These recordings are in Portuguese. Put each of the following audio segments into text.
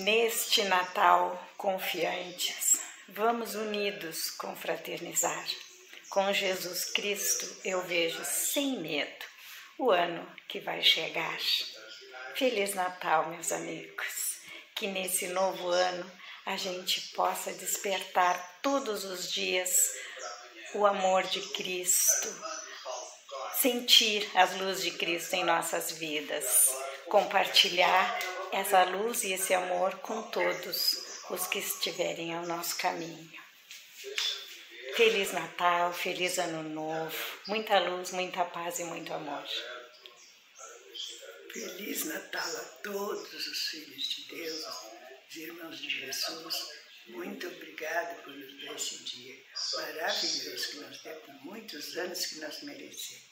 Neste Natal confiantes, vamos unidos confraternizar. Com Jesus Cristo eu vejo sem medo o ano que vai chegar. Feliz Natal, meus amigos. Que nesse novo ano a gente possa despertar todos os dias o amor de Cristo, sentir as luzes de Cristo em nossas vidas, compartilhar essa luz e esse amor com todos os que estiverem ao nosso caminho. Feliz Natal, feliz Ano Novo, muita luz, muita paz e muito amor. Feliz Natal a todos os filhos de Deus, os irmãos de Jesus. Muito obrigada por nos dar esse dia maravilhoso que nós temos, muitos anos que nós merecemos.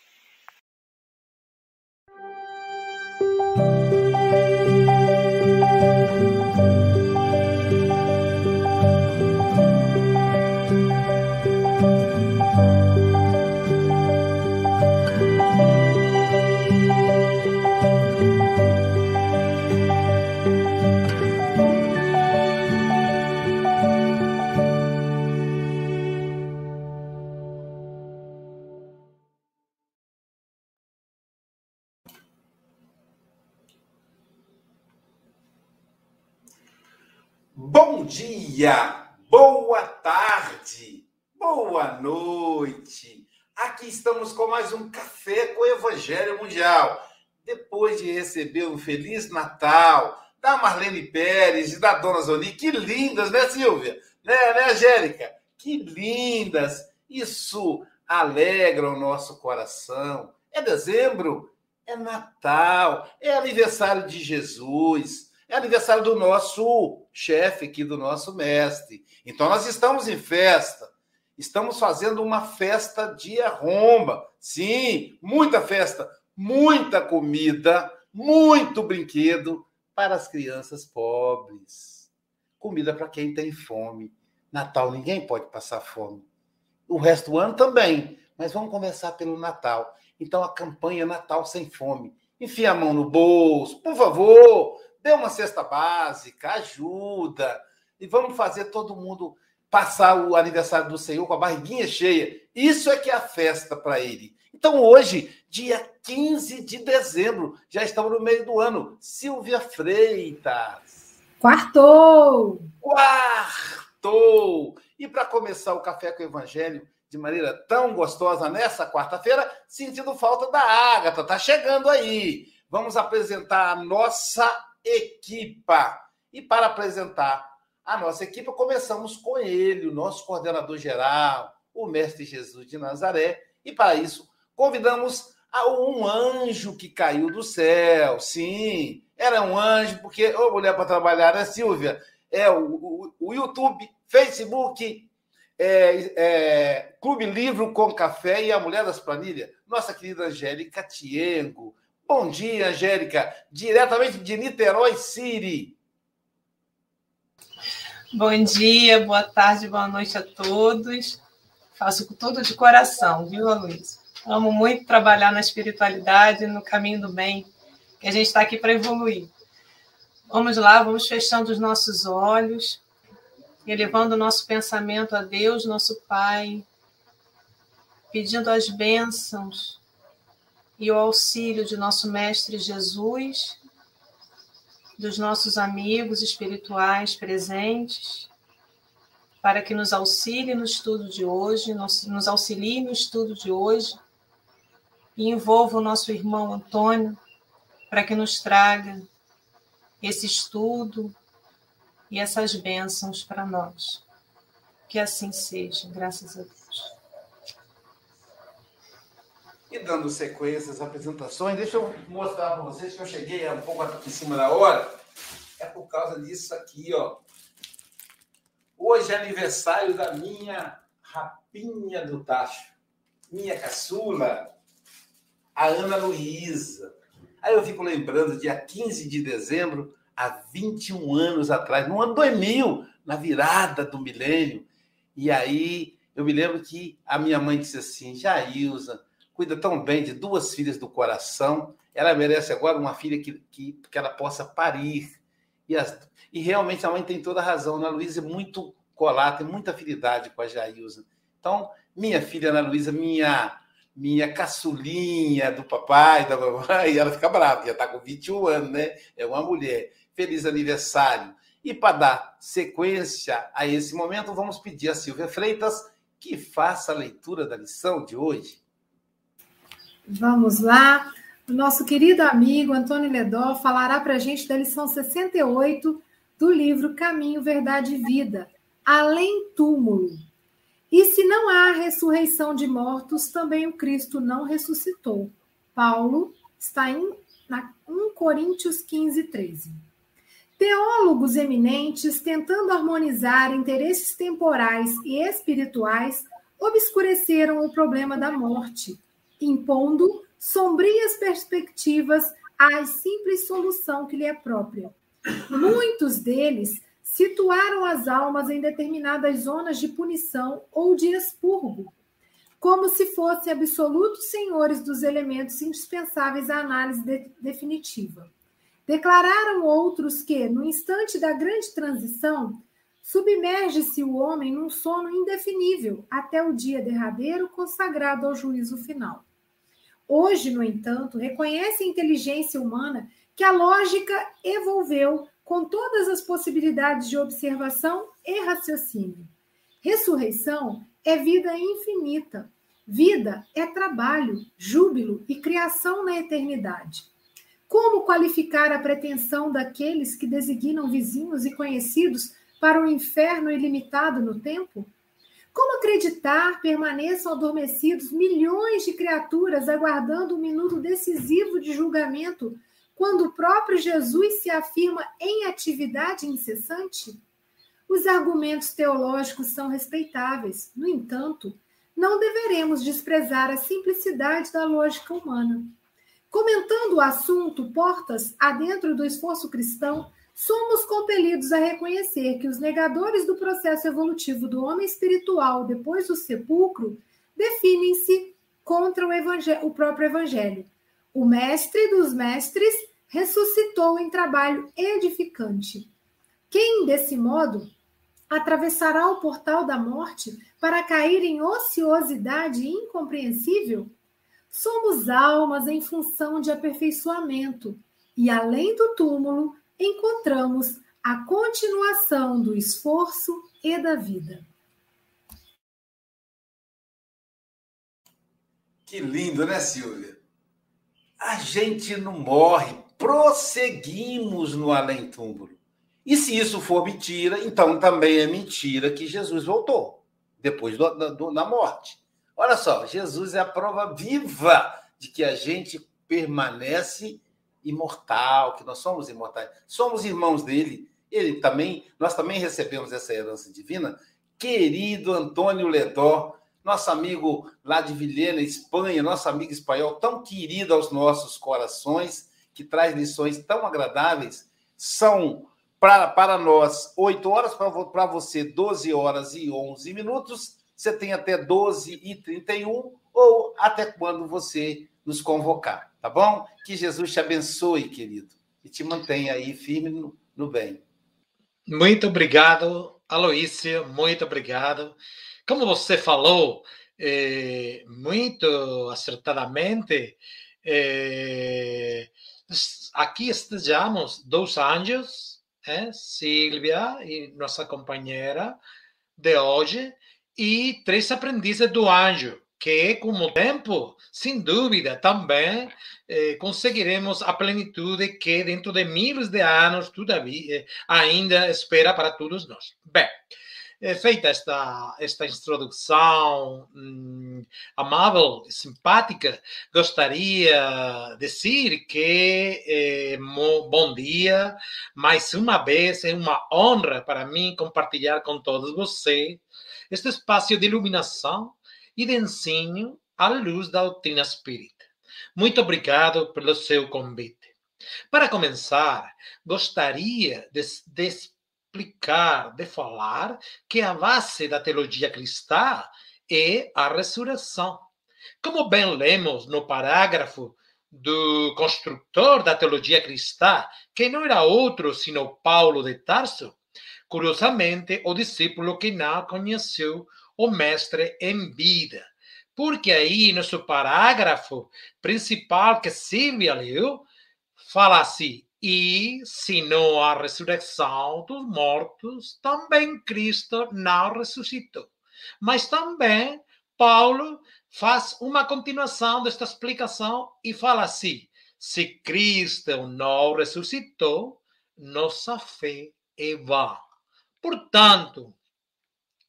Dia, boa tarde, boa noite. Aqui estamos com mais um Café com o Evangelho Mundial. Depois de receber um Feliz Natal da Marlene Pérez e da Dona Zoni, que lindas, né, Silvia? Né, né, Angélica? Que lindas! Isso alegra o nosso coração. É dezembro, é Natal, é aniversário de Jesus é aniversário do nosso chefe aqui, do nosso mestre. Então nós estamos em festa. Estamos fazendo uma festa de arromba. Sim, muita festa, muita comida, muito brinquedo para as crianças pobres. Comida para quem tem fome. Natal ninguém pode passar fome. O resto do ano também, mas vamos começar pelo Natal. Então a campanha Natal sem fome. Enfie a mão no bolso, por favor, dê uma cesta básica, ajuda. E vamos fazer todo mundo passar o aniversário do Senhor com a barriguinha cheia. Isso é que é a festa para ele. Então, hoje, dia 15 de dezembro, já estamos no meio do ano. Silvia Freitas. Quartou! Quartou! E para começar o Café com o Evangelho de maneira tão gostosa nessa quarta-feira, sentindo falta da Ágata. Tá chegando aí. Vamos apresentar a nossa equipa. E para apresentar a nossa equipa, começamos com ele, o nosso coordenador geral, o Mestre Jesus de Nazaré. E para isso, convidamos a um anjo que caiu do céu. Sim, era um anjo, porque, ô mulher para trabalhar, né, Silvia? É o, o, o YouTube, Facebook, é, é, Clube Livro com Café e a Mulher das Planilhas. Nossa querida Angélica Tiengo, Bom dia, Angélica, diretamente de Niterói City. Bom dia, boa tarde, boa noite a todos. Faço com tudo de coração, viu, Luiz? Amo muito trabalhar na espiritualidade, no caminho do bem, que a gente está aqui para evoluir. Vamos lá, vamos fechando os nossos olhos, elevando o nosso pensamento a Deus, nosso Pai, pedindo as bênçãos e o auxílio de nosso Mestre Jesus, dos nossos amigos espirituais presentes, para que nos auxilie no estudo de hoje, nos auxilie no estudo de hoje, e envolva o nosso irmão Antônio, para que nos traga esse estudo e essas bênçãos para nós. Que assim seja, graças a Deus. E dando sequência às apresentações, deixa eu mostrar para vocês que eu cheguei um pouco em cima da hora. É por causa disso aqui, ó. Hoje é aniversário da minha rapinha do tacho, minha caçula, a Ana Luísa. Aí eu fico lembrando, dia 15 de dezembro, há 21 anos atrás, no ano 2000, na virada do milênio. E aí eu me lembro que a minha mãe disse assim: Jailza, cuida tão bem de duas filhas do coração. Ela merece agora uma filha que, que, que ela possa parir. E, as, e realmente a mãe tem toda a razão. Ana Luísa é muito colada, tem muita afinidade com a Jailza. Então, minha filha Ana Luísa, minha minha caçulinha do papai, da mamãe, ela fica brava, já está com 21 anos, né? É uma mulher. Feliz aniversário. E para dar sequência a esse momento, vamos pedir a Silvia Freitas que faça a leitura da lição de hoje. Vamos lá. O nosso querido amigo Antônio Ledó falará para a gente da lição 68 do livro Caminho, Verdade e Vida, Além Túmulo. E se não há ressurreição de mortos, também o Cristo não ressuscitou. Paulo está em na 1 Coríntios 15, 13. Teólogos eminentes, tentando harmonizar interesses temporais e espirituais, obscureceram o problema da morte, impondo sombrias perspectivas à simples solução que lhe é própria. Muitos deles situaram as almas em determinadas zonas de punição ou de expurgo, como se fossem absolutos senhores dos elementos indispensáveis à análise de definitiva. Declararam outros que, no instante da grande transição, submerge-se o homem num sono indefinível até o dia derradeiro consagrado ao juízo final. Hoje, no entanto, reconhece a inteligência humana que a lógica evolveu com todas as possibilidades de observação e raciocínio. Ressurreição é vida infinita. Vida é trabalho, júbilo e criação na eternidade. Como qualificar a pretensão daqueles que designam vizinhos e conhecidos para o um inferno ilimitado no tempo? Como acreditar permaneçam adormecidos milhões de criaturas aguardando o um minuto decisivo de julgamento quando o próprio Jesus se afirma em atividade incessante? Os argumentos teológicos são respeitáveis, no entanto, não deveremos desprezar a simplicidade da lógica humana. Comentando o assunto portas adentro do esforço cristão, somos compelidos a reconhecer que os negadores do processo evolutivo do homem espiritual depois do sepulcro definem-se contra o, o próprio evangelho. O mestre dos mestres ressuscitou em trabalho edificante. Quem, desse modo, atravessará o portal da morte para cair em ociosidade incompreensível? Somos almas em função de aperfeiçoamento, e além do túmulo, encontramos a continuação do esforço e da vida. Que lindo, né, Silvia? A gente não morre prosseguimos no além-túmulo. E se isso for mentira, então também é mentira que Jesus voltou depois do, do, da morte. Olha só, Jesus é a prova viva de que a gente permanece imortal, que nós somos imortais. Somos irmãos dele. Ele também, nós também recebemos essa herança divina. Querido Antônio Ledó, nosso amigo lá de Vilhena, Espanha, nosso amigo espanhol, tão querido aos nossos corações que traz lições tão agradáveis, são para, para nós 8 horas, para você 12 horas e 11 minutos. Você tem até 12 e 31 ou até quando você nos convocar, tá bom? Que Jesus te abençoe, querido, e te mantenha aí firme no, no bem. Muito obrigado, Aloísia, muito obrigado. Como você falou, é, muito acertadamente, é, aqui estejamos dois anjos, é? Silvia e nossa companheira de hoje, e três aprendizes do anjo, que com o tempo, sem dúvida, também eh, conseguiremos a plenitude que dentro de milhares de anos, todavia, ainda espera para todos nós. Bem, é, feita esta, esta introdução hum, amável, simpática, gostaria de dizer que eh, bom dia, mais uma vez é uma honra para mim compartilhar com todos vocês este espaço de iluminação e de ensino à luz da doutrina espírita. Muito obrigado pelo seu convite. Para começar, gostaria de, de explicar, de falar que a base da teologia cristã é a ressurreição. Como bem lemos no parágrafo do construtor da teologia cristã, que não era outro sino Paulo de Tarso, curiosamente, o discípulo que não conheceu o mestre em vida. Porque aí, no seu parágrafo principal que Silvia leu, fala assim: e se não há ressurreição dos mortos, também Cristo não ressuscitou. Mas também Paulo faz uma continuação desta explicação e fala assim: se Cristo não ressuscitou, nossa fé é vã. Portanto,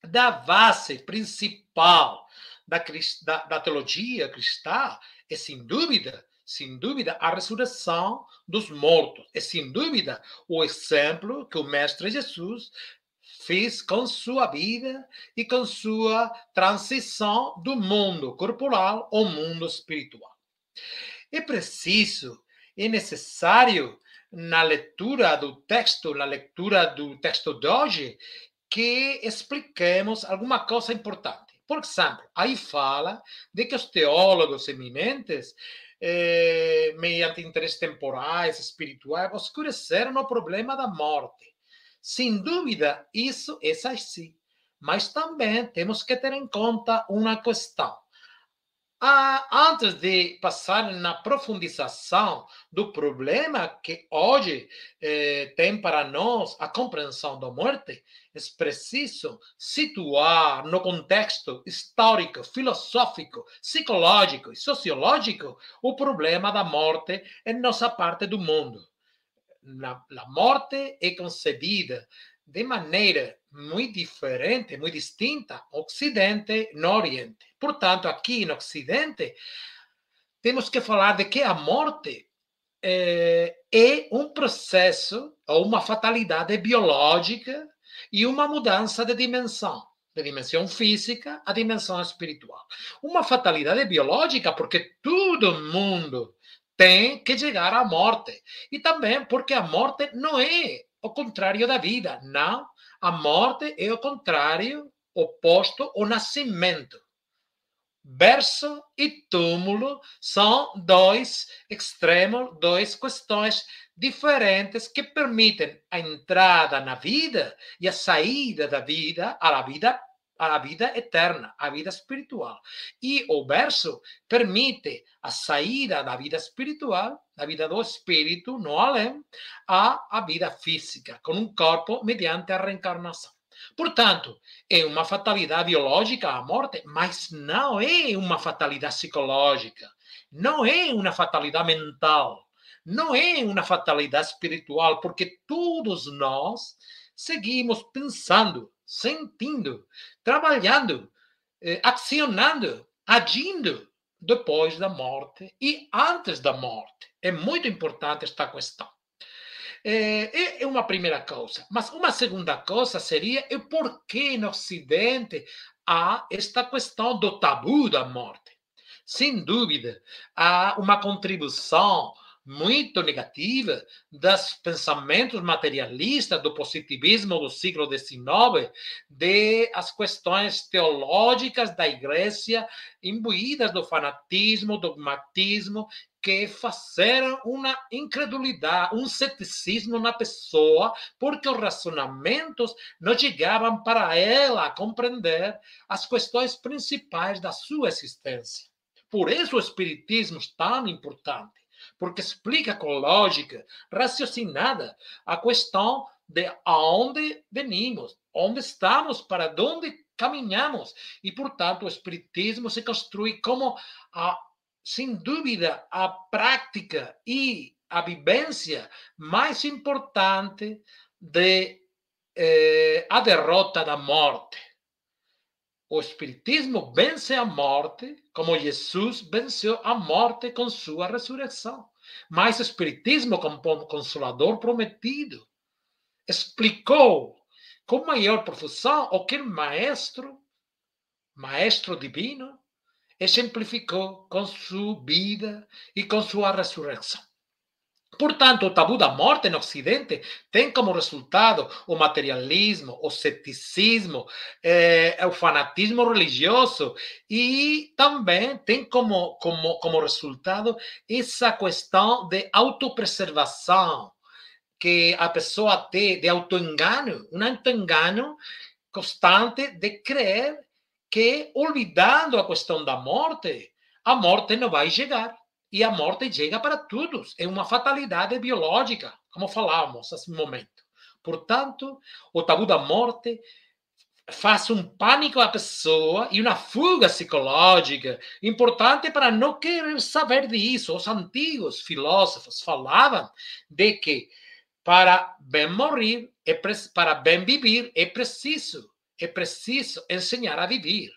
da base principal da, da, da teologia cristã é, sem dúvida, sem dúvida, a ressurreição dos mortos. É, sem dúvida, o exemplo que o Mestre Jesus fez com sua vida e com sua transição do mundo corporal ao mundo espiritual. É preciso, é necessário, na leitura do texto, na leitura do texto de hoje, que expliquemos alguma coisa importante. Por exemplo, aí fala de que os teólogos eminentes, eh, mediante interesses temporais, espirituais, oscureceram o problema da morte sem dúvida, isso é assim. Mas também temos que ter em conta uma questão. Ah, antes de passar na profundização do problema que hoje eh, tem para nós a compreensão da morte, é preciso situar no contexto histórico, filosófico, psicológico e sociológico o problema da morte em nossa parte do mundo. La, la morte é concebida de maneira muito diferente, muito distinta, Ocidente no Oriente. Portanto, aqui no Ocidente, temos que falar de que a morte é, é um processo ou uma fatalidade biológica e uma mudança de dimensão, de dimensão física à dimensão espiritual. Uma fatalidade biológica, porque todo mundo tem que chegar à morte. E também porque a morte não é o contrário da vida. Não. A morte é o contrário, oposto ao nascimento. Berço e túmulo são dois extremos, duas questões diferentes que permitem a entrada na vida e a saída da vida, à vida a vida eterna, a vida espiritual. E o verso permite a saída da vida espiritual, da vida do espírito, no além, à a vida física, com um corpo mediante a reencarnação. Portanto, é uma fatalidade biológica a morte, mas não é uma fatalidade psicológica, não é uma fatalidade mental, não é uma fatalidade espiritual, porque todos nós seguimos pensando, sentindo, trabalhando, eh, acionando, agindo depois da morte e antes da morte. É muito importante esta questão. É, é uma primeira coisa. Mas uma segunda coisa seria o porquê no Ocidente há esta questão do tabu da morte. Sem dúvida, há uma contribuição muito negativa dos pensamentos materialistas do positivismo do século XIX, de as questões teológicas da igreja imbuídas do fanatismo, dogmatismo, que fizeram uma incredulidade, um ceticismo na pessoa, porque os razonamentos não chegavam para ela a compreender as questões principais da sua existência. Por isso o espiritismo é tão importante porque explica com lógica raciocinada a questão de aonde venimos, onde estamos, para onde caminhamos. E, portanto, o Espiritismo se construi como, a, sem dúvida, a prática e a vivência mais importante de eh, a derrota da morte. O Espiritismo vence a morte como Jesus venceu a morte com sua ressurreição. Mas o Espiritismo, como consolador prometido, explicou com maior profusão o que o Maestro, Maestro Divino, exemplificou com sua vida e com sua ressurreição. Portanto, o tabu da morte no Ocidente tem como resultado o materialismo, o ceticismo, eh, o fanatismo religioso e também tem como, como, como resultado essa questão de autopreservação que a pessoa tem, de autoengano, um autoengano constante de crer que, olvidando a questão da morte, a morte não vai chegar. E a morte chega para todos. É uma fatalidade biológica, como falávamos nesse momento. Portanto, o tabu da morte faz um pânico à pessoa e uma fuga psicológica importante para não querer saber disso. Os antigos filósofos falavam de que para bem morrer, é para bem viver, é preciso, é preciso ensinar a viver.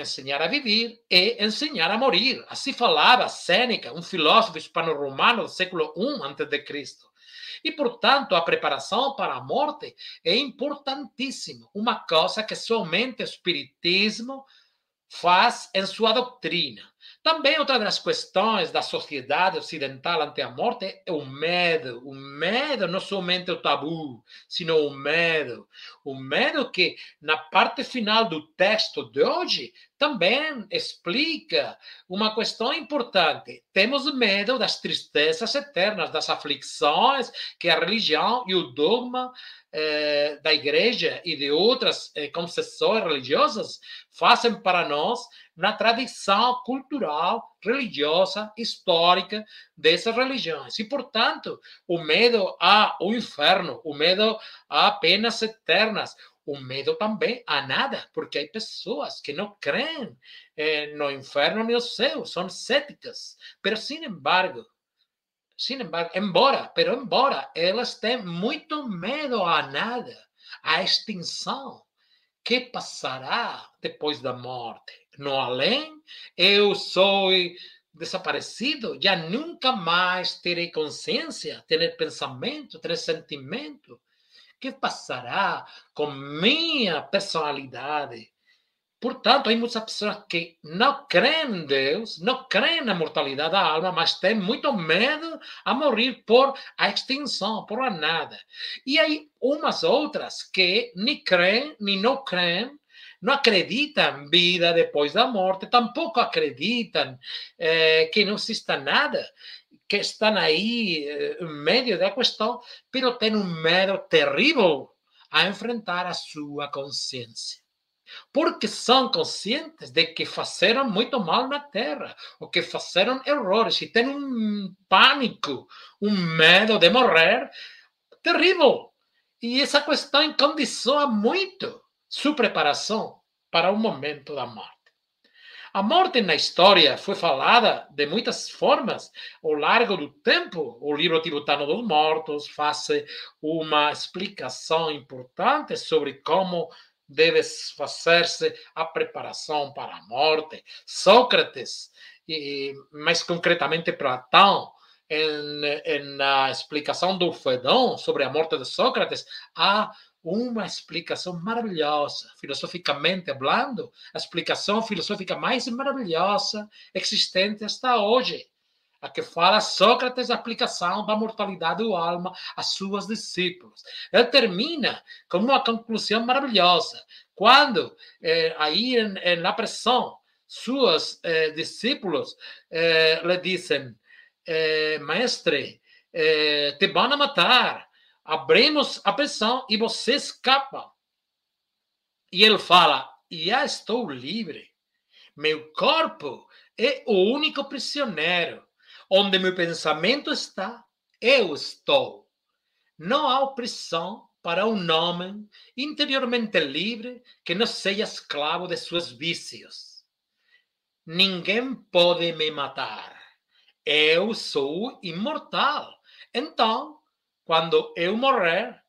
Ensinar a viver é ensinar a morrer. Assim falava Sêneca, um filósofo hispano-romano do século I a.C. E, portanto, a preparação para a morte é importantíssima. Uma coisa que somente o Espiritismo faz em sua doutrina. Também outra das questões da sociedade ocidental ante a morte é o medo. O medo, não somente o tabu, sino o medo. O medo que, na parte final do texto de hoje, também explica uma questão importante. Temos medo das tristezas eternas, das aflições que a religião e o dogma eh, da igreja e de outras eh, concessões religiosas fazem para nós na tradição cultural, religiosa, histórica dessas religiões. E, portanto, o medo ao inferno, o medo a penas eternas, o medo também a nada, porque há pessoas que não creem eh, no inferno nem no céu, são céticas. Mas, sin embargo, sin embargo, embora, pero embora elas têm muito medo a nada, a extinção, que passará depois da morte? No além, eu sou desaparecido, já nunca mais terei consciência, terei pensamento, terei sentimento que passará com minha personalidade? Portanto, há muitas pessoas que não creem em Deus, não creem na mortalidade da alma, mas têm muito medo a morrer por a extinção, por a nada. E aí umas outras que nem creem, nem não creem, não acreditam em vida depois da morte, tampouco acreditam eh, que não exista nada que estão aí eh, em meio da questão, pero têm um medo terrível a enfrentar a sua consciência. Porque são conscientes de que fizeram muito mal na Terra, ou que fizeram errores, e têm um pânico, um medo de morrer terrível. E essa questão condiciona muito sua preparação para o momento da morte. A morte na história foi falada de muitas formas ao largo do tempo. O livro tibetano dos mortos faz uma explicação importante sobre como deve fazer-se a preparação para a morte. Sócrates, e mais concretamente Platão, na explicação do Fedon sobre a morte de Sócrates, há uma explicação maravilhosa, filosoficamente falando, a explicação filosófica mais maravilhosa existente hasta hoje. A que fala Sócrates, a aplicação da mortalidade do alma às suas discípulos. Ele termina com uma conclusão maravilhosa. Quando, eh, aí em, em, na pressão, seus eh, discípulos eh, lhe dizem: eh, Mestre, eh, te vão matar abrimos a prisão e você escapa. E ele fala: Já estou livre. Meu corpo é o único prisioneiro. Onde meu pensamento está, eu estou. Não há prisão para um homem interiormente livre que não seja escravo de seus vícios. Ninguém pode me matar. Eu sou imortal. Então, quando eu morrer,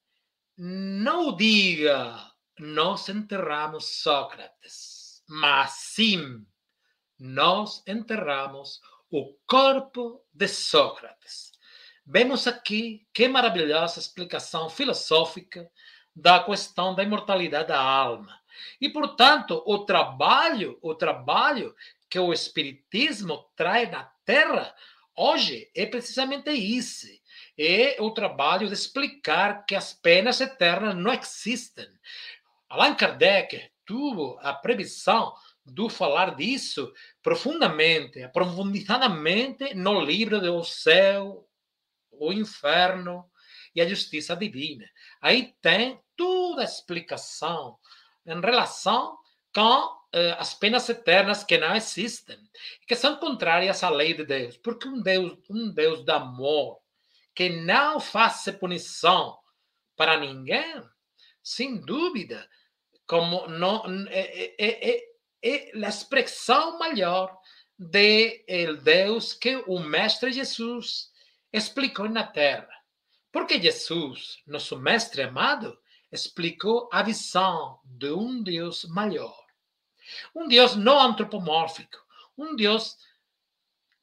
não diga nós enterramos Sócrates, mas sim nós enterramos o corpo de Sócrates. Vemos aqui que maravilhosa explicação filosófica da questão da imortalidade da alma. E, portanto, o trabalho, o trabalho que o espiritismo traz na Terra hoje é precisamente isso. É o trabalho de explicar que as penas eternas não existem. Allan Kardec tuvo a previsão de falar disso profundamente, aprofundadamente no livro do céu, o inferno e a justiça divina. Aí tem toda a explicação em relação com eh, as penas eternas que não existem que são contrárias à lei de Deus, porque um Deus, um Deus de amor que não faz punição para ninguém, sem dúvida, como não é, é, é, é a expressão maior de Deus que o Mestre Jesus explicou na Terra. Porque Jesus, nosso Mestre amado, explicou a visão de um Deus maior. Um Deus não antropomórfico, um Deus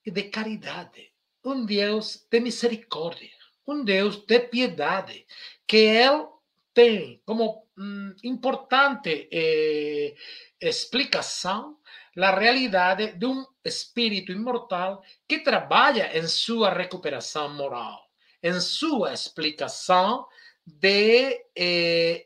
de caridade, um Deus de misericórdia, um Deus de piedade, que Ele tem como hum, importante eh, explicação a realidade de um espírito imortal que trabalha em sua recuperação moral, em sua explicação de eh,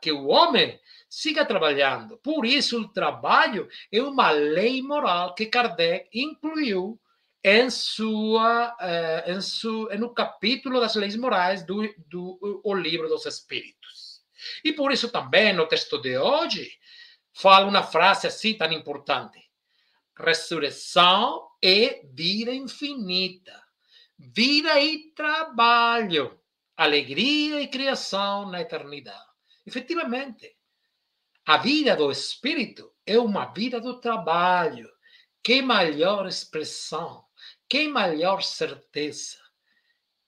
que o homem siga trabalhando. Por isso, o trabalho é uma lei moral que Kardec incluiu em sua, uh, em su, no capítulo das leis morais do, do o livro dos Espíritos. E por isso também no texto de hoje fala uma frase assim tão importante: ressurreição e vida infinita, vida e trabalho, alegria e criação na eternidade. Efetivamente, a vida do espírito é uma vida do trabalho. Que maior expressão, que maior certeza,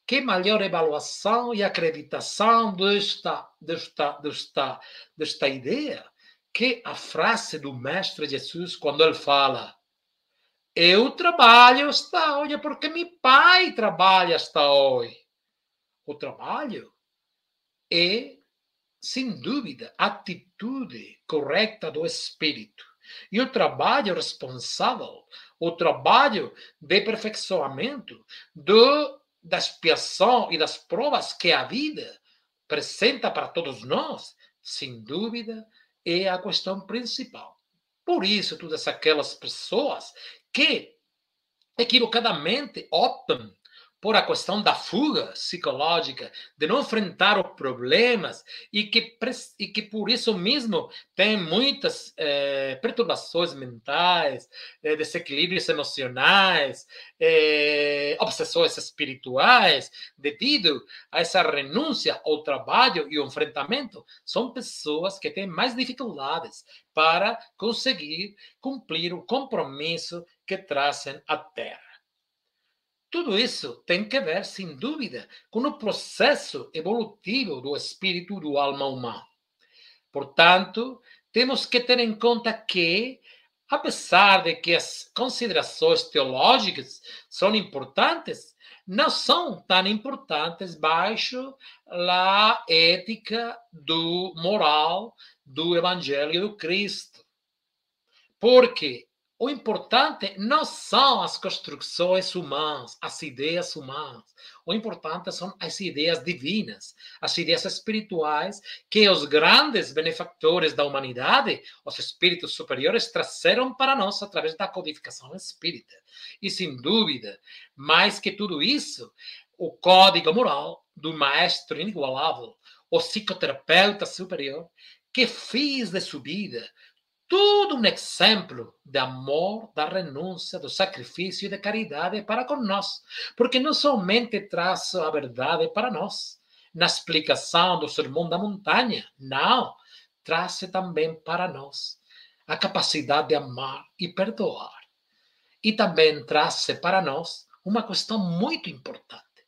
que maior avaliação e acreditação desta, desta, desta, desta ideia que a frase do Mestre Jesus, quando ele fala: Eu trabalho esta hoje porque meu pai trabalha esta hoje. O trabalho é sem dúvida, a atitude correta do espírito. E o trabalho responsável, o trabalho de aperfeiçoamento do, da expiação e das provas que a vida apresenta para todos nós, sem dúvida, é a questão principal. Por isso, todas aquelas pessoas que equivocadamente optam por a questão da fuga psicológica, de não enfrentar os problemas e que, e que por isso mesmo tem muitas eh, perturbações mentais, eh, desequilíbrios emocionais, eh, obsessões espirituais, devido a essa renúncia ao trabalho e ao enfrentamento, são pessoas que têm mais dificuldades para conseguir cumprir o compromisso que trazem à Terra. Tudo isso tem que ver, sem dúvida, com o processo evolutivo do espírito do alma humana. Portanto, temos que ter em conta que, apesar de que as considerações teológicas são importantes, não são tão importantes baixo a ética do moral do Evangelho do Cristo. Porque o importante não são as construções humanas, as ideias humanas. O importante são as ideias divinas, as ideias espirituais que os grandes benefactores da humanidade, os espíritos superiores, trouxeram para nós através da codificação espírita. E, sem dúvida, mais que tudo isso, o código moral do maestro inigualável, o psicoterapeuta superior, que fez de sua vida tudo um exemplo de amor, da renúncia, do sacrifício e de caridade para nós. Porque não somente traz a verdade para nós, na explicação do Sermão da Montanha, não, traz também para nós a capacidade de amar e perdoar. E também traz para nós uma questão muito importante: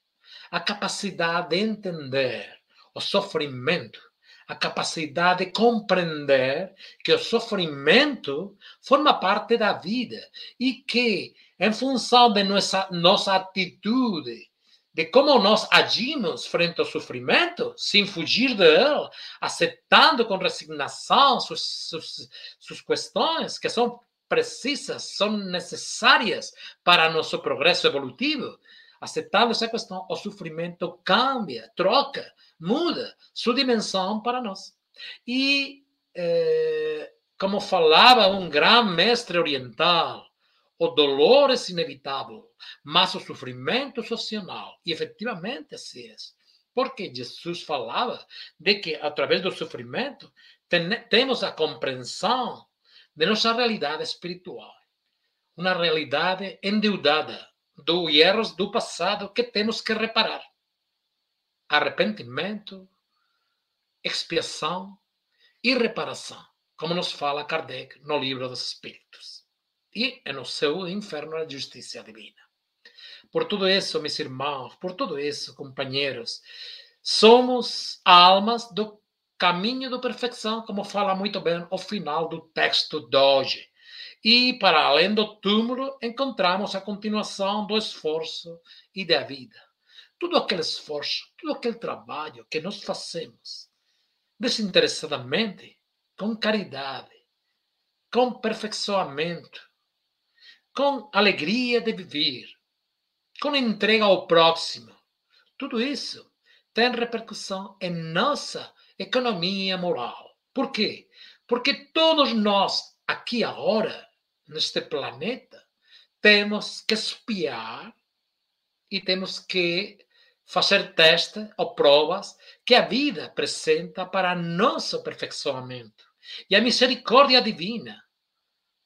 a capacidade de entender o sofrimento a capacidade de compreender que o sofrimento forma parte da vida e que, em função de nossa, nossa atitude, de como nós agimos frente ao sofrimento, sem fugir dele, aceitando com resignação suas, suas, suas questões, que são precisas, são necessárias para nosso progresso evolutivo. Aceitando essa questão, o sofrimento cambia, troca, muda sua dimensão para nós. E, eh, como falava um grande mestre oriental, o dolor é inevitável, mas o sofrimento social. E efetivamente assim é. Porque Jesus falava de que, através do sofrimento, ten temos a compreensão de nossa realidade espiritual. Uma realidade endeudada dos erros do passado que temos que reparar. Arrependimento, expiação e reparação, como nos fala Kardec no Livro dos Espíritos. E no seu inferno a justiça divina. Por tudo isso, meus irmãos, por tudo isso, companheiros, somos almas do caminho da perfeição, como fala muito bem o final do texto de hoje. E, para além do túmulo, encontramos a continuação do esforço e da vida. Tudo aquele esforço, todo aquele trabalho que nós fazemos desinteressadamente, com caridade, com perfeccionamento, com alegria de viver, com entrega ao próximo. Tudo isso tem repercussão em nossa economia moral. Por quê? Porque todos nós, aqui agora, neste planeta, temos que espiar e temos que fazer testes ou provas que a vida apresenta para nosso aperfeiçoamento. E a misericórdia divina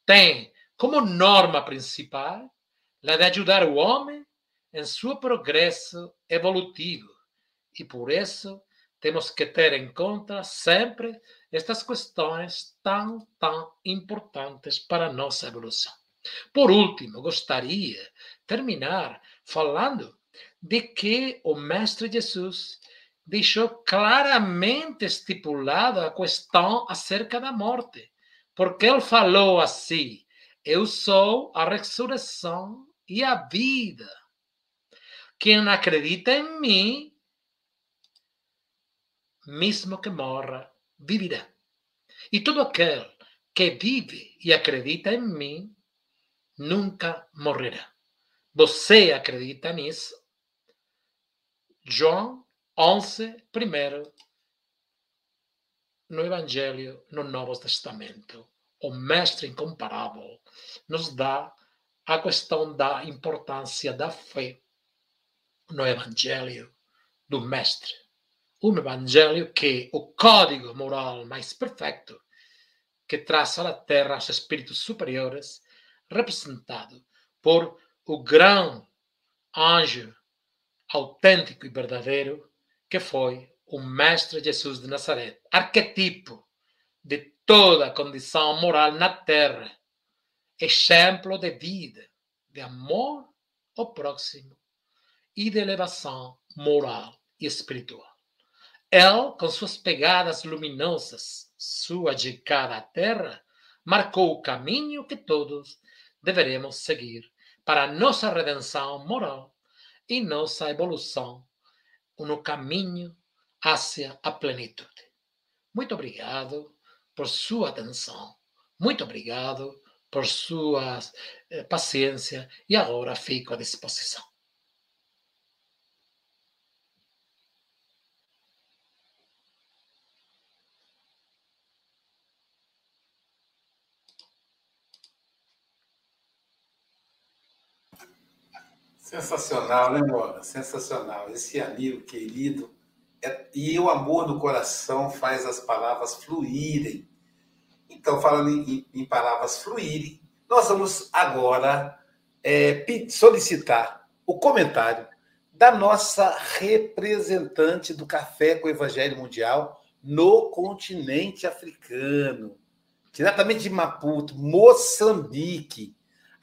tem como norma principal a de ajudar o homem em seu progresso evolutivo. E por isso temos que ter em conta sempre estas questões tão, tão importantes para a nossa evolução. Por último, gostaria de terminar falando de que o Mestre Jesus deixou claramente estipulada a questão acerca da morte, porque ele falou assim: Eu sou a ressurreição e a vida. Quem acredita em mim, mesmo que morra, viverá. E todo aquele que vive e acredita em mim, nunca morrerá. Você acredita nisso? João 11, primeiro, no Evangelho, no Novo Testamento, o Mestre incomparável nos dá a questão da importância da fé no Evangelho do Mestre. Um Evangelho que o código moral mais perfeito que traz à Terra os espíritos superiores, representado por o grão anjo autêntico e verdadeiro que foi o Mestre Jesus de Nazaré, arquetipo de toda a condição moral na Terra exemplo de vida, de amor ao próximo e de elevação moral e espiritual. Ele, com suas pegadas luminosas, sua chegada à Terra, marcou o caminho que todos deveremos seguir para nossa redenção moral e nossa evolução no caminho hacia a plenitude. Muito obrigado por sua atenção. Muito obrigado por sua eh, paciência e agora fico à disposição. Sensacional, né, Mora? Sensacional. Esse amigo querido. É... E o amor no coração faz as palavras fluírem então, falando em, em palavras fluírem, nós vamos agora é, solicitar o comentário da nossa representante do Café com o Evangelho Mundial no continente africano, diretamente de Maputo, Moçambique,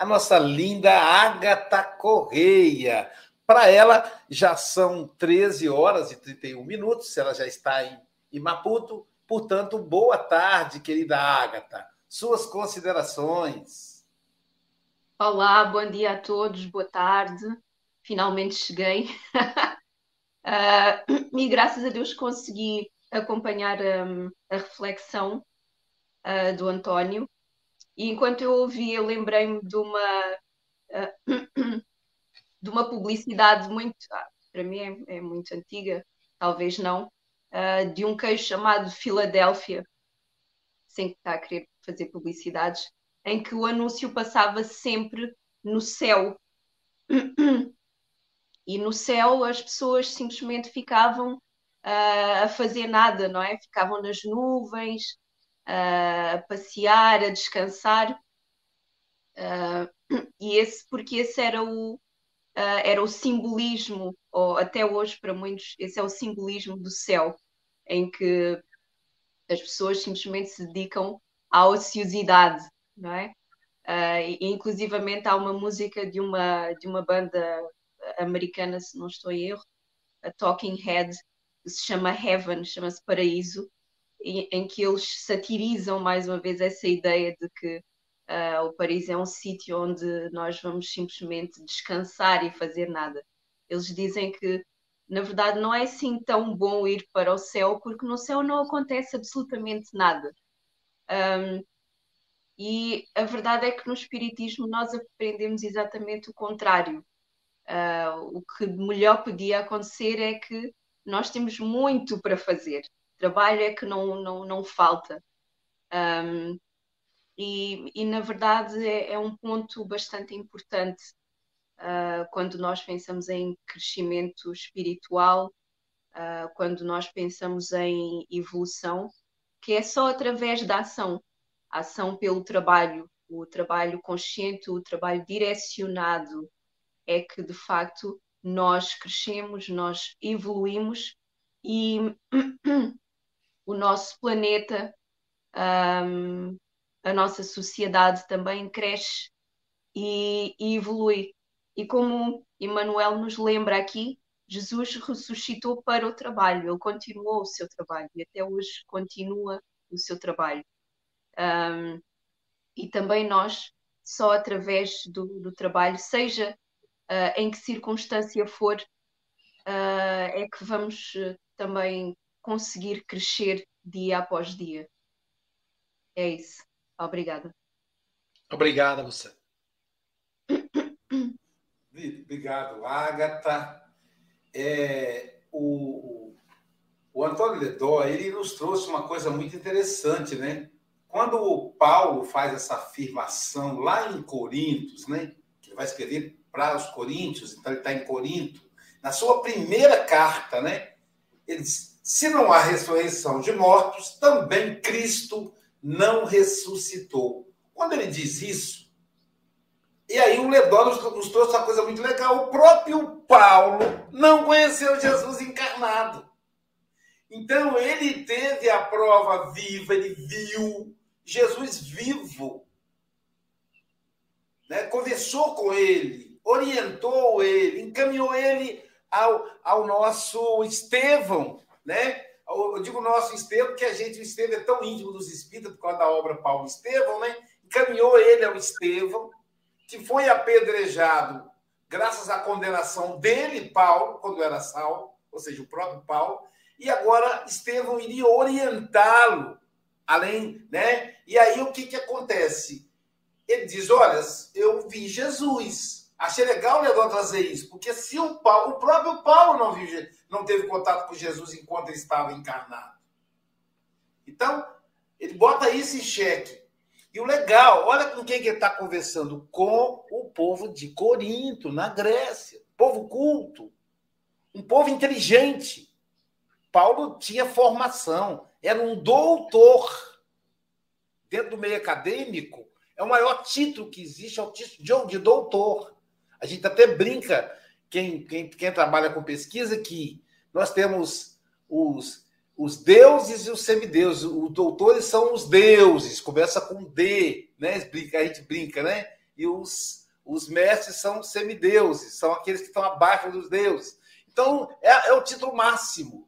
a nossa linda Agatha Correia. Para ela, já são 13 horas e 31 minutos, ela já está em, Maputo, Portanto, boa tarde, querida Ágata. Suas considerações. Olá, bom dia a todos, boa tarde. Finalmente cheguei. uh, e graças a Deus consegui acompanhar um, a reflexão uh, do António. E enquanto eu ouvia, lembrei-me de uma, de uma publicidade muito, ah, para mim é, é, muito antiga, talvez não, de um queijo chamado Filadélfia, sem estar a querer fazer publicidades, em que o anúncio passava sempre no céu. E no céu as pessoas simplesmente ficavam a fazer nada, não é? Ficavam nas nuvens, a passear, a descansar. Uh, e esse, porque esse era o, era o simbolismo, ou até hoje para muitos, esse é o simbolismo do céu, em que as pessoas simplesmente se dedicam à ociosidade, não é? Uh, e, inclusivamente há uma música de uma, de uma banda americana, se não estou em erro, a Talking Head, que se chama Heaven, chama-se Paraíso, em, em, que eles satirizam mais uma vez essa ideia de que uh, o paraíso é um sítio onde nós vamos simplesmente descansar e fazer nada. Eles dizem que, na verdade, não é assim tão bom ir para o céu, porque no céu não acontece absolutamente nada. Um, e a verdade é que no Espiritismo nós aprendemos exatamente o contrário. Uh, o que melhor podia acontecer é que nós temos muito para fazer. Trabalho é que não, não, não falta. Um, e, e, na verdade, é, é, um ponto bastante importante uh, quando nós pensamos em crescimento espiritual, uh, quando nós pensamos em evolução, que é só através da ação a ação pelo trabalho, o trabalho consciente, o trabalho direcionado, é que de facto nós crescemos, nós evoluímos e o nosso planeta, um, a nossa sociedade também cresce e, e evolui. E como Emmanuel nos lembra aqui, Jesus ressuscitou para o trabalho, ele continuou o seu trabalho e até hoje continua o seu trabalho. Um, e também nós, só através do, do trabalho, seja uh, em que circunstância for, uh, é que vamos uh, também conseguir crescer dia após dia. É isso. Obrigada. Obrigada a você. Obrigado, Agatha. É, o, o Antônio Ledó, ele nos trouxe uma coisa muito interessante, né? Quando o Paulo faz essa afirmação lá em Coríntios, né? Que ele vai escrever para os Coríntios, então ele está em Corinto, na sua primeira carta, né? Ele diz: se não há ressurreição de mortos, também Cristo não ressuscitou. Quando ele diz isso, e aí o Ledó nos, nos trouxe uma coisa muito legal. O próprio Paulo não conheceu Jesus encarnado. Então ele teve a prova viva, ele viu Jesus vivo, né? conversou com ele, orientou ele, encaminhou ele ao, ao nosso Estevão, né? Eu digo nosso Estevão, que a gente, o Estevão é tão íntimo dos Espíritos por causa da obra Paulo Estevão, né? Encaminhou ele ao Estevão, que foi apedrejado graças à condenação dele, Paulo, quando era Saulo, ou seja, o próprio Paulo, e agora Estevão iria orientá-lo além, né? E aí o que que acontece? Ele diz: Olha, eu vi Jesus. Achei legal o Leandro trazer isso, porque se o, Paulo, o próprio Paulo não viu, não teve contato com Jesus enquanto ele estava encarnado. Então, ele bota isso em xeque. E o legal, olha com quem que ele está conversando: com o povo de Corinto, na Grécia. Povo culto, um povo inteligente. Paulo tinha formação, era um doutor. Dentro do meio acadêmico, é o maior título que existe, é o título de doutor. A gente até brinca, quem, quem, quem trabalha com pesquisa, que nós temos os, os deuses e os semideuses. Os doutores são os deuses, começa com D, né? A gente brinca, né? E os, os mestres são os semideuses, são aqueles que estão abaixo dos deuses. Então, é, é o título máximo.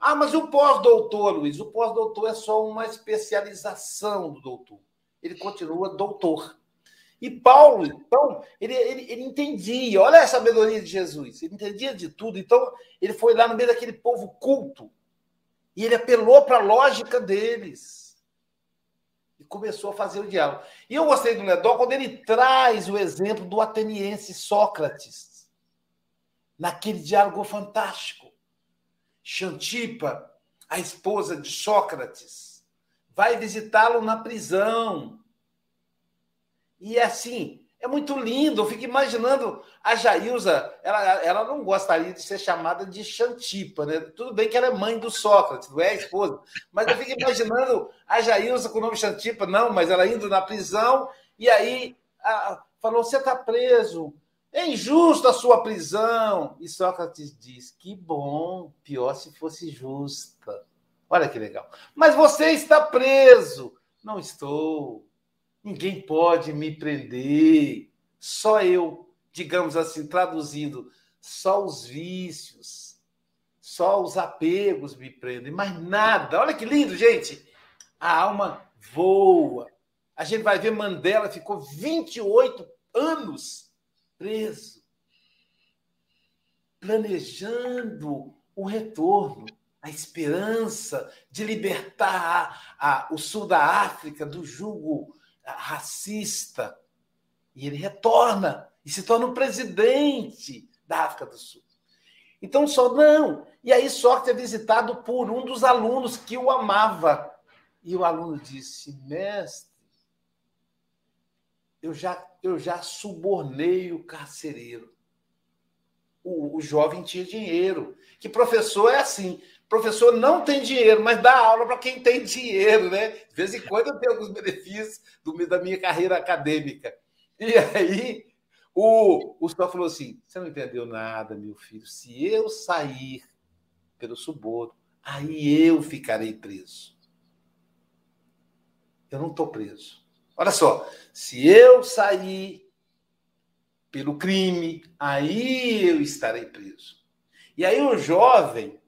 Ah, mas o pós-doutor, Luiz? O pós-doutor é só uma especialização do doutor. Ele continua doutor. E Paulo, então, ele, ele, ele entendia, olha a sabedoria de Jesus, ele entendia de tudo. Então, ele foi lá no meio daquele povo culto e ele apelou para a lógica deles. E começou a fazer o diálogo. E eu gostei do Ledó quando ele traz o exemplo do ateniense Sócrates, naquele diálogo fantástico. Xantipa, a esposa de Sócrates, vai visitá-lo na prisão. E é assim, é muito lindo. Eu fico imaginando a Jailza, ela, ela não gostaria de ser chamada de Xantipa, né? Tudo bem que ela é mãe do Sócrates, não é esposa. Mas eu fico imaginando a Jailza com o nome Xantipa, não, mas ela indo na prisão, e aí a, falou: você está preso. É injusta a sua prisão. E Sócrates diz: que bom, pior se fosse justa. Olha que legal. Mas você está preso. Não estou. Ninguém pode me prender. Só eu, digamos assim, traduzindo, só os vícios, só os apegos me prendem, mas nada. Olha que lindo, gente. A alma voa. A gente vai ver Mandela ficou 28 anos preso, planejando o retorno, a esperança de libertar a, o sul da África do jugo racista. E ele retorna e se torna o presidente da África do Sul. Então, só não. E aí, Sócrates é visitado por um dos alunos que o amava. E o aluno disse: Mestre, eu já, eu já subornei o carcereiro. O, o jovem tinha dinheiro. Que professor é assim: professor não tem dinheiro, mas dá aula para quem tem dinheiro, né? De vez em quando eu tenho alguns benefícios do, da minha carreira acadêmica. E aí o, o senhor falou assim: você não entendeu nada, meu filho. Se eu sair pelo suborno, aí eu ficarei preso. Eu não estou preso. Olha só, se eu sair pelo crime, aí eu estarei preso. E aí o jovem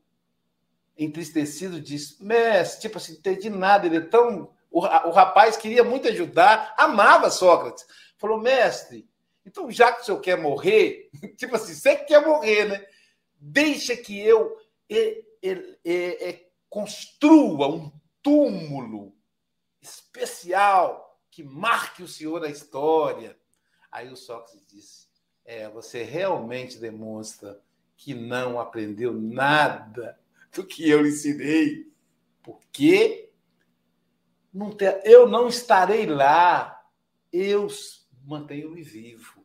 entristecido, disse: Mestre, tipo assim, não entendi nada, ele é tão. O, o rapaz queria muito ajudar, amava Sócrates. Falou, mestre, então já que o senhor quer morrer, tipo assim, você quer morrer, né? Deixa que eu é, é, é, construa um túmulo especial que marque o senhor na história. Aí o Sócrates disse: É, você realmente demonstra que não aprendeu nada do que eu ensinei, porque não ter, eu não estarei lá, eu mantenho-me vivo.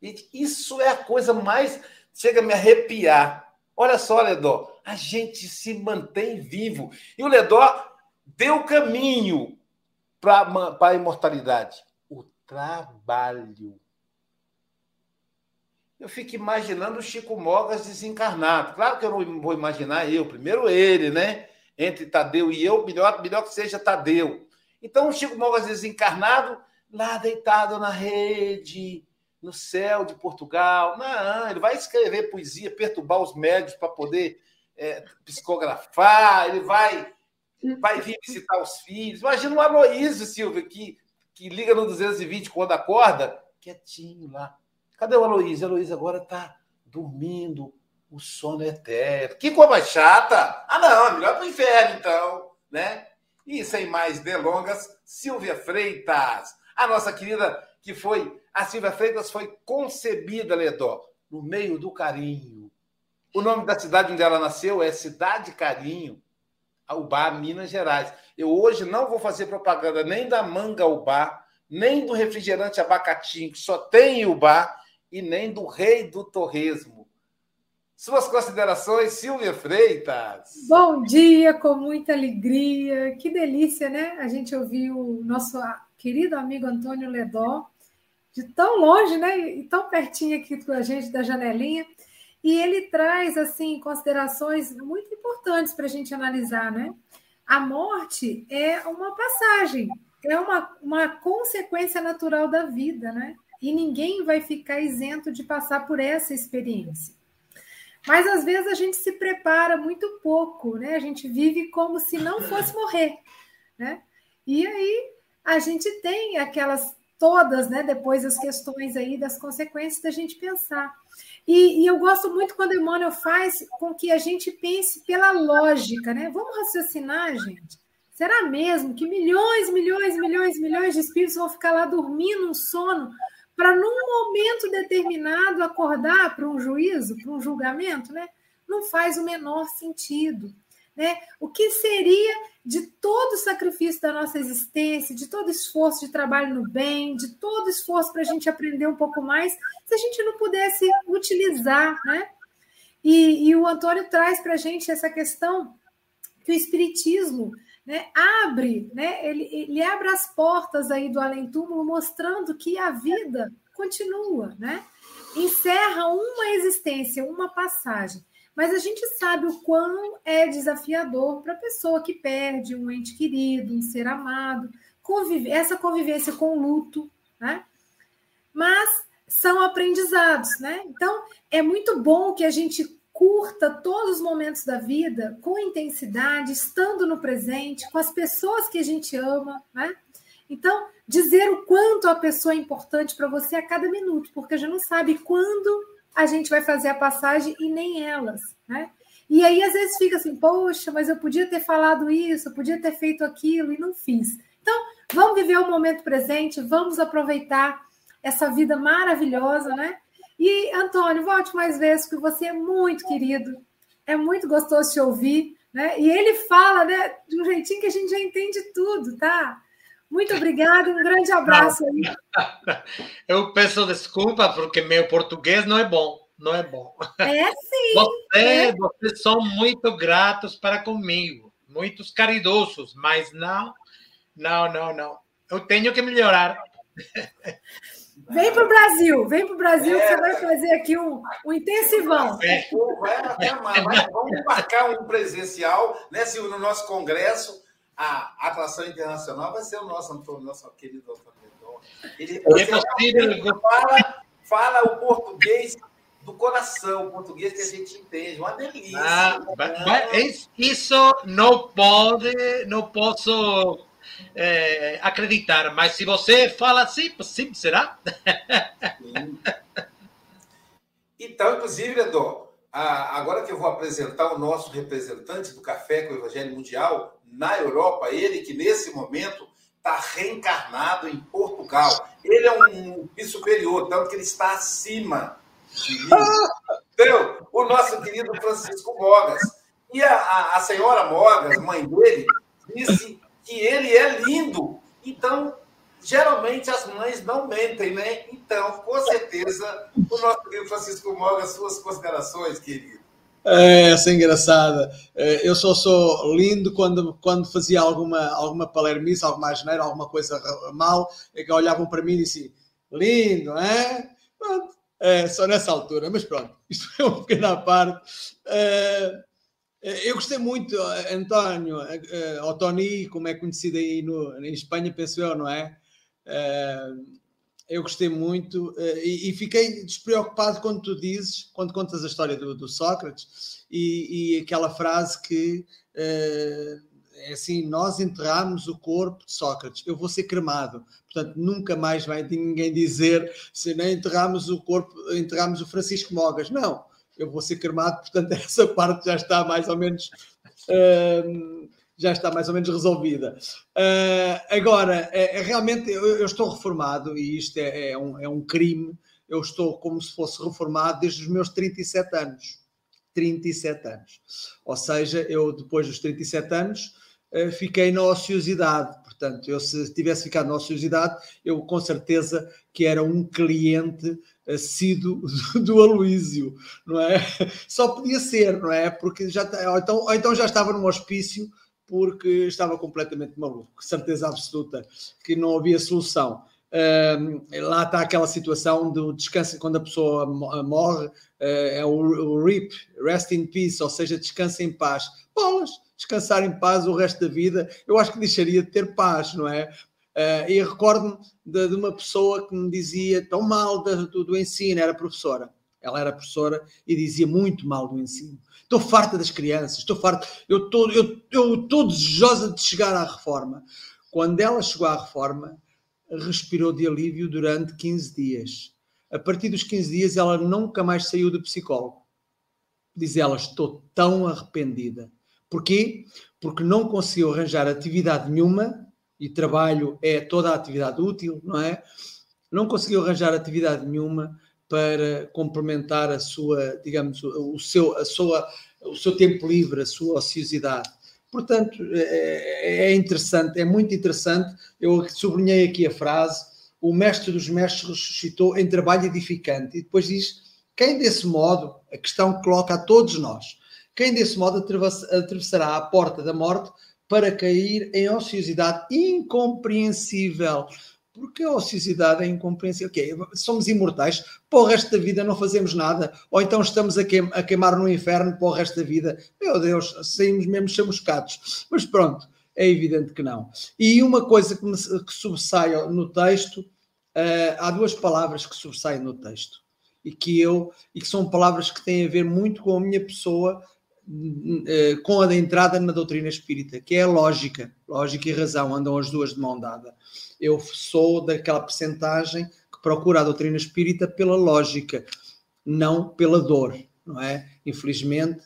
E isso é a coisa mais. chega a me arrepiar. Olha só, Ledó, a gente se mantém vivo. E o Ledó deu caminho para a imortalidade: o trabalho. Eu fico imaginando o Chico Mogas desencarnado. Claro que eu não vou imaginar eu, primeiro ele, né? Entre Tadeu e eu, melhor, melhor que seja Tadeu. Então, o Chico Mogas desencarnado, lá deitado na rede, no céu de Portugal. Não, ele vai escrever poesia, perturbar os médios para poder é, psicografar, ele vai, vai vir visitar os filhos. Imagina o Aloísio, Silvio, que, que liga no 220 quando acorda, quietinho lá Cadê o Aloysio? O Aloysio agora está dormindo, o sono é eterno. Que coisa chata! Ah, não, é melhor para o inferno, então, né? E sem mais delongas, Silvia Freitas, a nossa querida que foi. A Silvia Freitas foi concebida, Ledó, no meio do carinho. O nome da cidade onde ela nasceu é Cidade Carinho, Ubá, Minas Gerais. Eu hoje não vou fazer propaganda nem da manga Ubá, nem do refrigerante abacatinho, que só tem Ubá, e nem do rei do torresmo. Suas considerações, Silvia Freitas. Bom dia, com muita alegria. Que delícia, né? A gente ouviu o nosso querido amigo Antônio Ledó, de tão longe, né? E tão pertinho aqui com a gente da janelinha. E ele traz, assim, considerações muito importantes para a gente analisar, né? A morte é uma passagem, é uma, uma consequência natural da vida, né? E ninguém vai ficar isento de passar por essa experiência. Mas às vezes a gente se prepara muito pouco, né? A gente vive como se não fosse morrer, né? E aí a gente tem aquelas todas, né? Depois as questões aí das consequências da gente pensar. E, e, eu gosto muito quando Emmanuel faz com que a gente pense pela lógica, né? Vamos raciocinar, gente. Será mesmo que milhões, milhões, milhões, milhões de espíritos vão ficar lá dormindo um sono para num momento determinado acordar para um juízo, para um julgamento, né? Não faz o menor sentido. Né? O que seria de todo o sacrifício da nossa existência, de todo esforço de trabalho no bem, de todo esforço para a gente aprender um pouco mais, se a gente não pudesse utilizar, né? E, e o Antônio traz para a gente essa questão que o Espiritismo né, abre, né, ele, ele abre as portas aí do além-túmulo, mostrando que a vida continua, né? Encerra uma existência, uma passagem. Mas a gente sabe o quão é desafiador para a pessoa que perde um ente querido, um ser amado, convive, essa convivência com luto, né? Mas são aprendizados, né? Então, é muito bom que a gente curta todos os momentos da vida com intensidade, estando no presente, com as pessoas que a gente ama, né? Então, dizer o quanto a pessoa é importante para você a cada minuto, porque a gente não sabe quando a gente vai fazer a passagem e nem elas, né? E aí, às vezes, fica assim, poxa, mas eu podia ter falado isso, podia ter feito aquilo e não fiz. Então, vamos viver o momento presente, vamos aproveitar essa vida maravilhosa, né? E, Antônio, volte mais vezes, porque você é muito querido, é muito gostoso te ouvir, né? E ele fala, né, de um jeitinho que a gente já entende tudo, tá? Muito obrigada, um grande abraço aí. Eu peço desculpa porque meu português não é bom, não é bom. É sim. Você, é. Vocês são muito gratos para comigo, muitos caridosos, mas não, não, não, não. Eu tenho que melhorar. Vem para o Brasil, vem para o Brasil, é, você vai fazer aqui um, um intensivão. É. Vai, vai, vamos marcar um presencial né, no nosso congresso a atração internacional vai ser o nosso Antônio, nosso querido Antônio Ele, é fala, fala o português do coração, o português que a gente entende, uma delícia. Ah, isso não pode, não posso é, acreditar, mas se você fala assim, sim, será? Sim. Então, inclusive, Edor, agora que eu vou apresentar o nosso representante do Café com o Evangelho Mundial, na Europa, ele que nesse momento está reencarnado em Portugal. Ele é um superior, tanto que ele está acima de. Entendeu? O nosso querido Francisco Mogas. E a, a, a senhora Mogas, mãe dele, disse que ele é lindo. Então, geralmente as mães não mentem, né? Então, com certeza, o nosso querido Francisco Mogas, suas considerações, querido. É, essa é engraçada. É, eu só sou lindo quando, quando fazia alguma, alguma palermice, alguma asneira, alguma coisa mal, é que olhavam para mim e diziam, lindo, é? Pronto, é, só nessa altura, mas pronto, isto é uma pequena parte. É eu gostei muito, António, ou Tony, como é conhecido aí no, em Espanha, penso eu, não é? eu gostei muito eh, e, e, fiquei despreocupado quando tu dizes, quando contas a história do, do Sócrates e, e, aquela frase que é assim: nós enterramos o corpo de Sócrates, eu vou ser cremado. Portanto, nunca mais vai ninguém dizer se nem enterramos o corpo, enterramos o Francisco Mogas. Não, eu vou ser cremado, portanto, essa parte já está mais ou menos. Uh, já está mais ou menos resolvida. Uh, agora, é, é realmente, eu, eu, estou reformado e isto é, é, um, é um crime. Eu estou como se fosse reformado desde os meus 37 anos. 37 anos. Ou seja, eu depois dos 37 anos uh, fiquei na ociosidade. Portanto, eu se tivesse ficado na ociosidade, eu com certeza que era um cliente assíduo do, Aloísio, não é? Só podia ser, não é? Porque já ou então, ou então já estava num hospício porque estava completamente maluco, certeza absoluta que não havia solução. Lá está aquela situação do descanso quando a pessoa morre, uh, é o, o, RIP, Rest in Peace, ou seja, descansa em paz. Bolas, descansar em paz o resto da vida, eu acho que deixaria de ter paz, não é? Uh, e recordo-me de, de, uma pessoa que me dizia tão mal do, do ensino, era professora. Ela era professora e dizia muito mal do ensino. Estou farta das crianças, estou farta. Eu estou, eu, desejosa de chegar à reforma. Quando ela chegou à reforma, respirou de alívio durante 15 dias. A partir dos 15 dias, ela nunca mais saiu do psicólogo. Diz ela: Estou tão arrependida, Porquê? Porque não conseguiu arranjar atividade nenhuma, e trabalho é toda a atividade útil, não é? Não conseguiu arranjar atividade nenhuma para complementar a sua, digamos, o seu, a sua, o seu tempo livre, a sua ociosidade. Portanto, é, é interessante, é muito interessante. Eu sublinhei aqui a frase: o mestre dos mestres ressuscitou em trabalho edificante. E depois diz: quem desse modo, a questão que coloca a todos nós, quem desse modo atravessará a porta da morte para cair em ociosidade incompreensível? Porque a ociosidade é incompreensível. Okay, somos imortais, para o resto da vida não fazemos nada, ou então estamos a, queim a queimar no inferno para o resto da vida. Meu Deus, saímos mesmo chamuscados. Mas pronto, é evidente que não. E uma coisa que, me, que sobressai no texto, uh, há duas palavras que sobressaem no texto e que eu e que são palavras que têm a ver muito com a minha pessoa com a da entrada na doutrina espírita, que é a lógica. Lógica e razão andam as duas de mão dada. Eu sou daquela percentagem que procura a doutrina espírita pela lógica, não pela dor, não é? Infelizmente,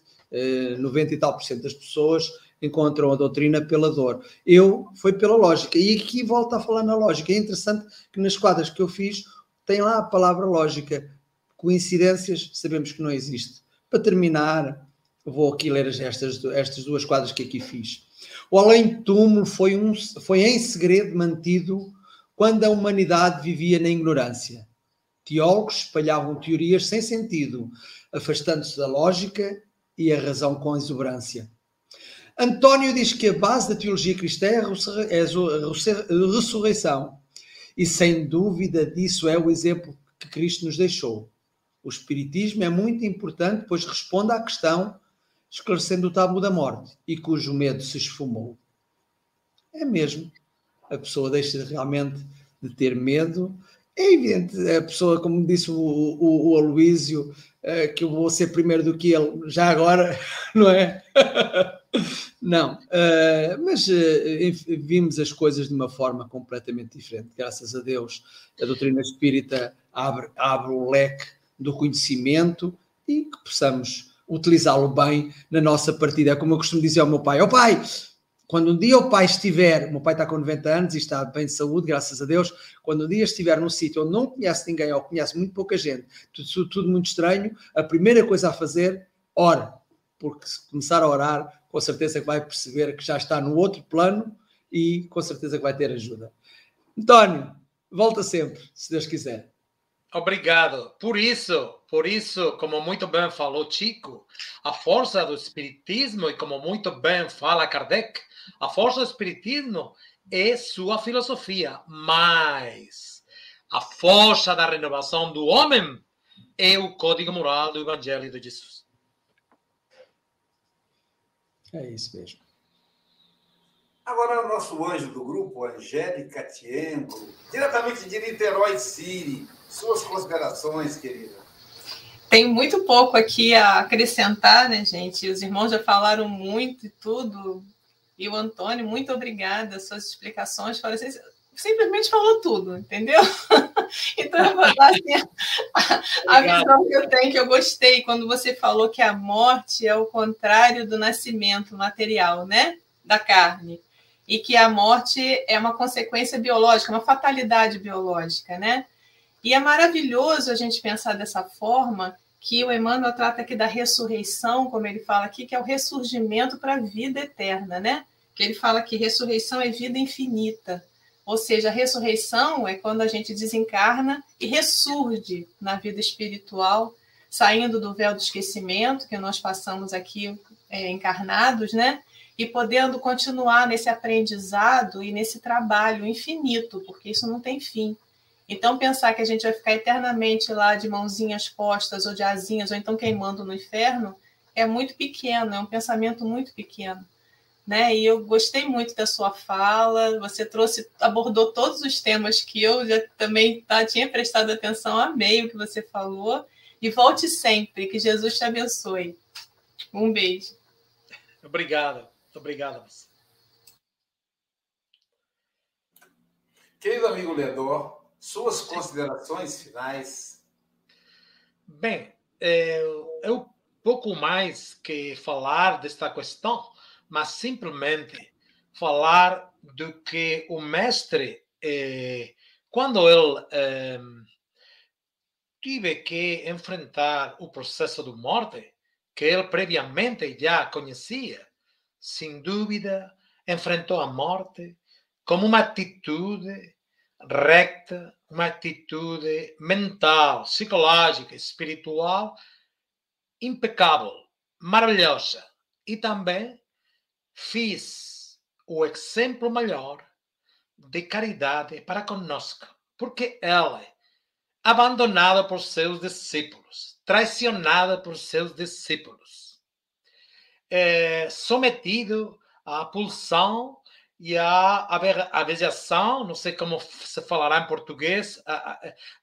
90 eh, e tal por cento das pessoas encontram a doutrina pela dor. Eu foi pela lógica. E aqui volto a falar na lógica. É interessante que nas quadras que eu fiz tem lá a palavra lógica. Coincidências, sabemos que não existe. Para terminar, Vou aqui ler estas, estas duas quadras que aqui fiz. O além-túmulo foi, um, foi em segredo mantido quando a humanidade vivia na ignorância. Teólogos espalhavam teorias sem sentido, afastando-se da lógica e a razão com exuberância. António diz que a base da teologia cristã é a ressurreição, e sem dúvida disso é o exemplo que Cristo nos deixou. O Espiritismo é muito importante, pois responde à questão esclarecendo o tabu da morte e cujo medo se esfumou. É mesmo. A pessoa deixa realmente de ter medo. É evidente, a pessoa, como disse o, o, o Aloísio, uh, que eu vou ser primeiro do que ele, já agora, não é? não, uh, mas uh, vimos as coisas de uma forma completamente diferente. Graças a Deus, a doutrina espírita abre, abre o leque do conhecimento e que possamos utilizá-lo bem na nossa partida. É como eu costumo dizer ao meu pai: Ó oh, pai, quando um dia o pai estiver, o meu pai está com 90 anos e está bem de saúde, graças a Deus, quando um dia estiver num sítio onde não conhece ninguém ou conhece muito pouca gente, tudo, tudo muito estranho, a primeira coisa a fazer, ora. Porque se começar a orar, com certeza que vai perceber que já está no outro plano e com certeza que vai ter ajuda. António, volta sempre, se Deus quiser. Obrigado. Por isso, por isso, como muito bem falou Chico, a força do espiritismo e como muito bem fala Kardec, a força do espiritismo é sua filosofia, mas a força da renovação do homem é o código moral do Evangelho de Jesus. É isso mesmo. Agora, o nosso anjo do grupo, Angélica Tiengo, diretamente de Niterói City. Suas considerações, querida. Tem muito pouco aqui a acrescentar, né, gente? Os irmãos já falaram muito e tudo. E o Antônio, muito obrigada. Suas explicações foram assim, simplesmente falou tudo, entendeu? então eu vou dar assim, a, a visão que eu tenho, que eu gostei, quando você falou que a morte é o contrário do nascimento material, né? Da carne e que a morte é uma consequência biológica, uma fatalidade biológica, né? E é maravilhoso a gente pensar dessa forma que o Emmanuel trata aqui da ressurreição, como ele fala aqui, que é o ressurgimento para a vida eterna, né? Que ele fala que ressurreição é vida infinita. Ou seja, a ressurreição é quando a gente desencarna e ressurge na vida espiritual, saindo do véu do esquecimento que nós passamos aqui é, encarnados, né? e podendo continuar nesse aprendizado e nesse trabalho infinito, porque isso não tem fim. Então, pensar que a gente vai ficar eternamente lá de mãozinhas postas ou de asinhas, ou então queimando no inferno, é muito pequeno, é um pensamento muito pequeno. Né? E eu gostei muito da sua fala, você trouxe, abordou todos os temas que eu já também tá, tinha prestado atenção, amei o que você falou, e volte sempre, que Jesus te abençoe. Um beijo. Obrigado. Muito obrigado. Querido amigo Ledor, suas considerações finais. Bem, é, eu pouco mais que falar desta questão, mas simplesmente falar do que o mestre, eh, quando ele eh, tive que enfrentar o processo de morte, que ele previamente já conhecia, sem dúvida, enfrentou a morte como uma atitude recta, uma atitude mental, psicológica, espiritual impecável, maravilhosa. E também fiz o exemplo maior de caridade para conosco, porque ela, abandonada por seus discípulos, traicionada por seus discípulos, é, sometido à pulsão e a avaliação, não sei como se falará em português,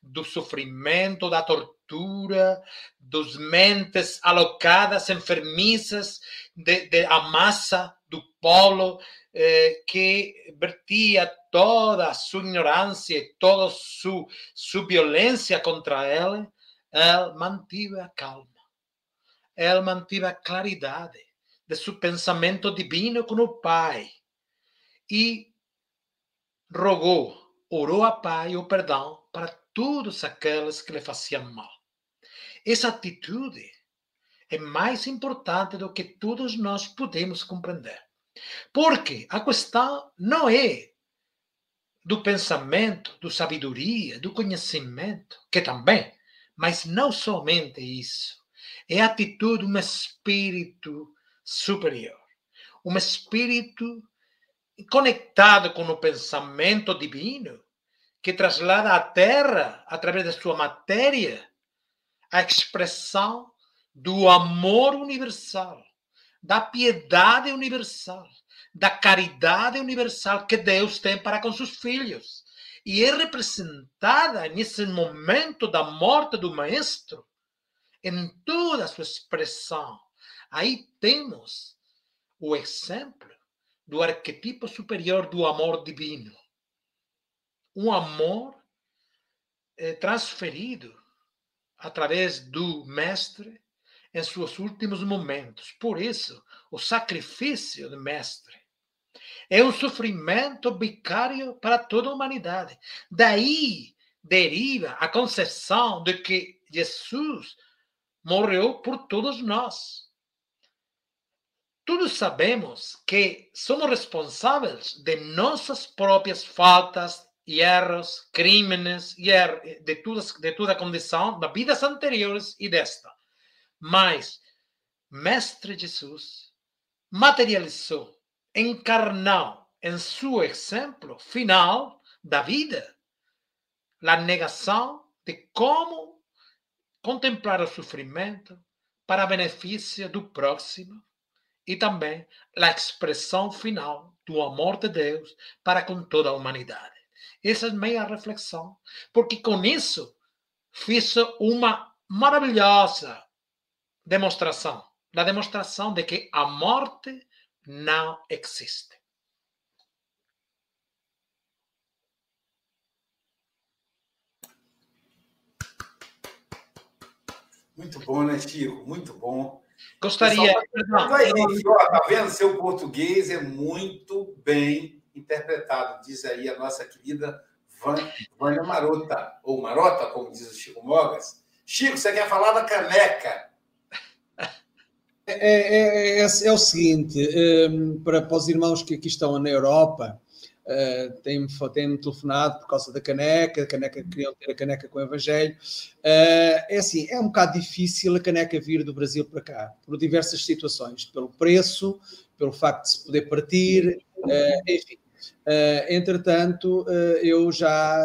do sofrimento, da tortura, dos mentes alocadas, enfermiças, de, de a massa do polo eh, que vertia toda a sua ignorância e toda a sua, sua violência contra ele, ele mantive a calma. Ele mantive a claridade de seu pensamento divino com o Pai e rogou, orou a Pai o perdão para todos aqueles que lhe faziam mal. Essa atitude é mais importante do que todos nós podemos compreender. Porque a questão não é do pensamento, do sabedoria, do conhecimento, que também, mas não somente isso. É a atitude de um espírito superior, um espírito conectado com o pensamento divino, que traslada à Terra, através da sua matéria, a expressão do amor universal, da piedade universal, da caridade universal que Deus tem para com seus filhos. E é representada nesse momento da morte do Maestro, em toda a sua expressão. Aí temos o exemplo do arquetipo superior do amor divino. Um amor é, transferido através do Mestre em seus últimos momentos. Por isso, o sacrifício do Mestre é um sofrimento vicário para toda a humanidade. Daí deriva a concepção de que Jesus morreu por todos nós. Todos sabemos que somos responsáveis de nossas próprias faltas, erros, crimes, er de, toda, de toda a condição das vidas anteriores e desta. Mas Mestre Jesus materializou, encarnou em seu exemplo final da vida a negação de como contemplar o sofrimento para benefício do próximo e também a expressão final do amor de Deus para com toda a humanidade. Essa é a minha reflexão, porque com isso fiz uma maravilhosa demonstração, da demonstração de que a morte não existe. Muito bom, né, Chico? Muito bom. Gostaria. Pessoal, aí, tá vendo? Seu português é muito bem interpretado, diz aí a nossa querida Vânia Marota, ou Marota, como diz o Chico Mogas. Chico, você quer falar da caneca? É, é, é, é, o seguinte, um, para, para os irmãos que aqui estão na Europa, Uh, tem-me tem telefonado por causa da caneca, a caneca queriam ter a caneca com o Evangelho. Uh, é assim, é um bocado difícil a caneca vir do Brasil para cá, por diversas situações, pelo preço, pelo facto de se poder partir, uh, enfim. entretanto, eu já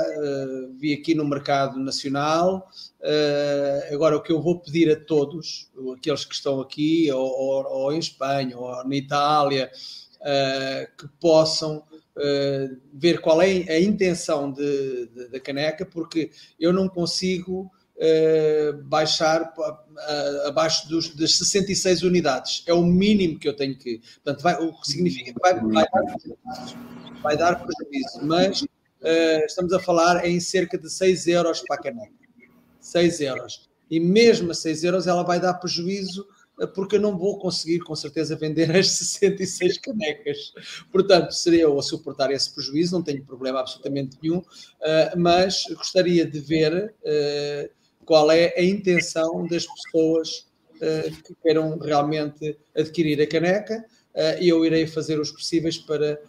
vi aqui no mercado nacional. agora, o que eu vou pedir a todos, aqueles que estão aqui, ou, ou, ou em Espanha, ou na Itália, que possam uh, ver qual é a intenção da caneca, porque eu não consigo uh, baixar abaixo dos, das 66 unidades. É o mínimo que eu tenho que. Portanto, vai, o que significa que vai, vai, dar, vai dar prejuízo, mas uh, estamos a falar em cerca de 6 euros para a caneca. 6 euros. E mesmo a 6 euros ela vai dar prejuízo porque eu não vou conseguir, com certeza, vender as 66 canecas. Portanto, seria eu a suportar esse prejuízo, não tenho problema absolutamente nenhum, mas gostaria de ver qual é a intenção das pessoas que queiram realmente adquirir a caneca e eu irei fazer os possíveis para,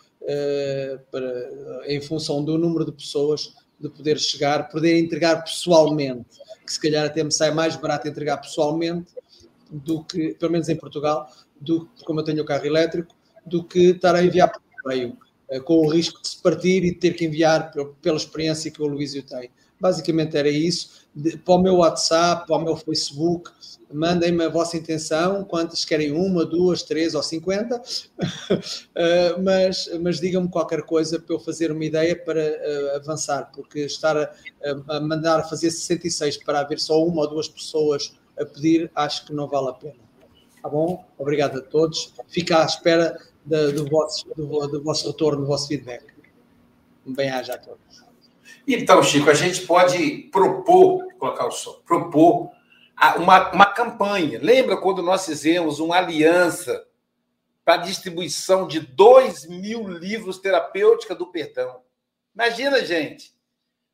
para, em função do número de pessoas, de poder chegar, poder entregar pessoalmente, que se calhar até me sai mais barato entregar pessoalmente do que, pelo menos em Portugal, do como eu tenho o carro elétrico, do que estar a enviar por meio, eh, com o risco de se partir e ter que enviar pela experiência que o Luísio tem. Basicamente era isso. Para o meu WhatsApp, para o meu Facebook, mandem-me a vossa intenção, quantas querem, uma, duas, três ou cinquenta, eh, mas, mas digam-me qualquer coisa para eu fazer uma ideia para uh, avançar, porque estar a, a, mandar fazer 66 para haver só uma ou duas pessoas a pedir, acho que não vale a pena. Tá bom? Obrigado a todos. Fica à espera de, do, vosso, do, do vosso retorno, do vosso feedback. Bem-aja a todos. Então, Chico, a gente pode propor, colocar o som, propor uma, uma campanha. Lembra quando nós fizemos uma aliança para a distribuição de 2 mil livros terapêutica do perdão? Imagina, gente,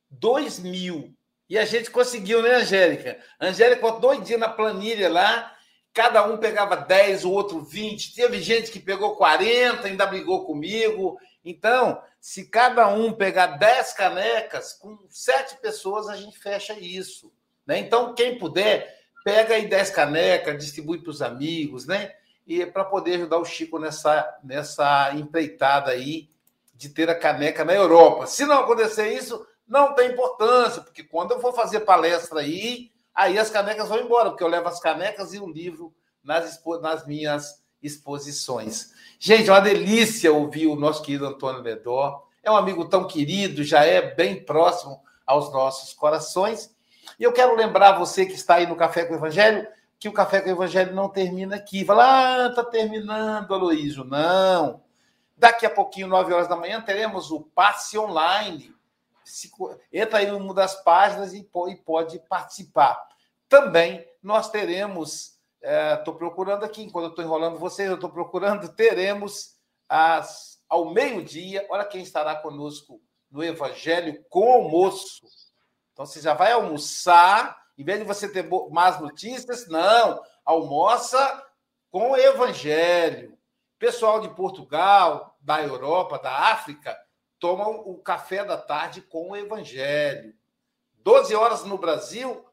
2 mil. E a gente conseguiu, né, Angélica? A Angélica botou doidinha na planilha lá, cada um pegava 10, o outro 20. Teve gente que pegou 40, ainda brigou comigo. Então, se cada um pegar 10 canecas, com sete pessoas a gente fecha isso. Né? Então, quem puder, pega aí 10 canecas, distribui para os amigos, né? E é para poder ajudar o Chico nessa, nessa empreitada aí de ter a caneca na Europa. Se não acontecer isso, não tem importância, porque quando eu for fazer palestra aí, aí as canecas vão embora, porque eu levo as canecas e o livro nas, nas minhas exposições. Gente, é uma delícia ouvir o nosso querido Antônio Ledó. É um amigo tão querido, já é bem próximo aos nossos corações. E eu quero lembrar você que está aí no Café com o Evangelho que o Café com o Evangelho não termina aqui. Fala, ah, está terminando, Aloísio. Não. Daqui a pouquinho, 9 horas da manhã, teremos o passe online. Entra aí em uma das páginas e pode participar. Também nós teremos, estou é, procurando aqui, enquanto eu estou enrolando vocês, eu estou procurando, teremos ao meio-dia, olha quem estará conosco no Evangelho com almoço então você já vai almoçar, em vez de você ter más notícias, não, almoça com o evangelho. Pessoal de Portugal, da Europa, da África, tomam o café da tarde com o evangelho. 12 horas no Brasil,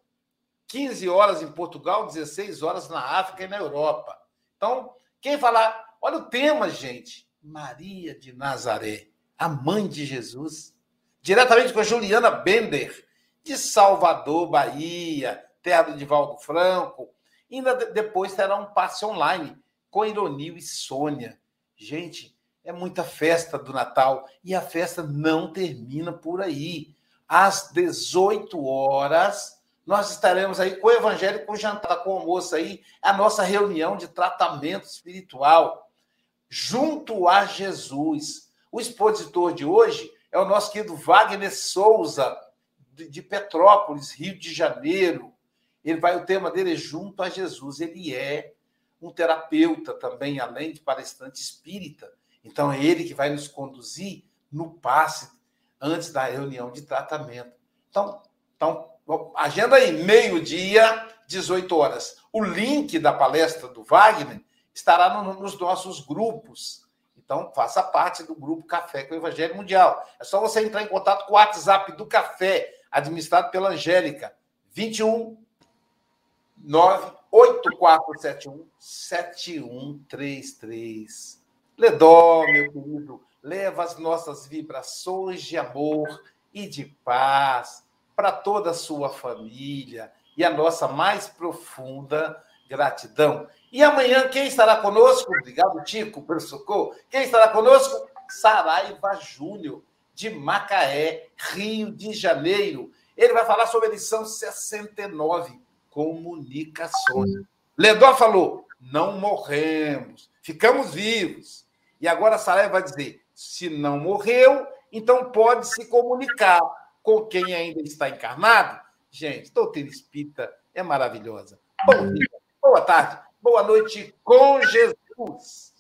15 horas em Portugal, 16 horas na África e na Europa. Então, quem falar, olha o tema, gente. Maria de Nazaré, a mãe de Jesus, diretamente com a Juliana Bender, de Salvador, Bahia, terra do Divaldo Franco. Ainda depois terá um passe online com Ironil e Sônia. Gente, é muita festa do Natal e a festa não termina por aí. Às 18 horas, nós estaremos aí com o Evangelho, com o jantar, com o almoço aí, a nossa reunião de tratamento espiritual, junto a Jesus. O expositor de hoje é o nosso querido Wagner Souza, de Petrópolis, Rio de Janeiro. Ele vai, o tema dele é junto a Jesus. Ele é um terapeuta também, além de palestrante espírita. Então é ele que vai nos conduzir no passe antes da reunião de tratamento. Então, então agenda aí, meio-dia, 18 horas. O link da palestra do Wagner estará no, nos nossos grupos. Então, faça parte do grupo Café com o Evangelho Mundial. É só você entrar em contato com o WhatsApp do Café, administrado pela Angélica, 21 98471 7133. Ledó, meu querido, leva as nossas vibrações de amor e de paz para toda a sua família e a nossa mais profunda gratidão. E amanhã, quem estará conosco? Obrigado, Tico, pelo socorro. Quem estará conosco? Saraiva Júnior de Macaé, Rio de Janeiro. Ele vai falar sobre a lição 69, comunicações. Ledó falou: não morremos, ficamos vivos. E agora Sarai vai dizer: se não morreu, então pode se comunicar com quem ainda está encarnado. Gente, doutrina espírita é maravilhosa. Bom dia, boa tarde, boa noite com Jesus.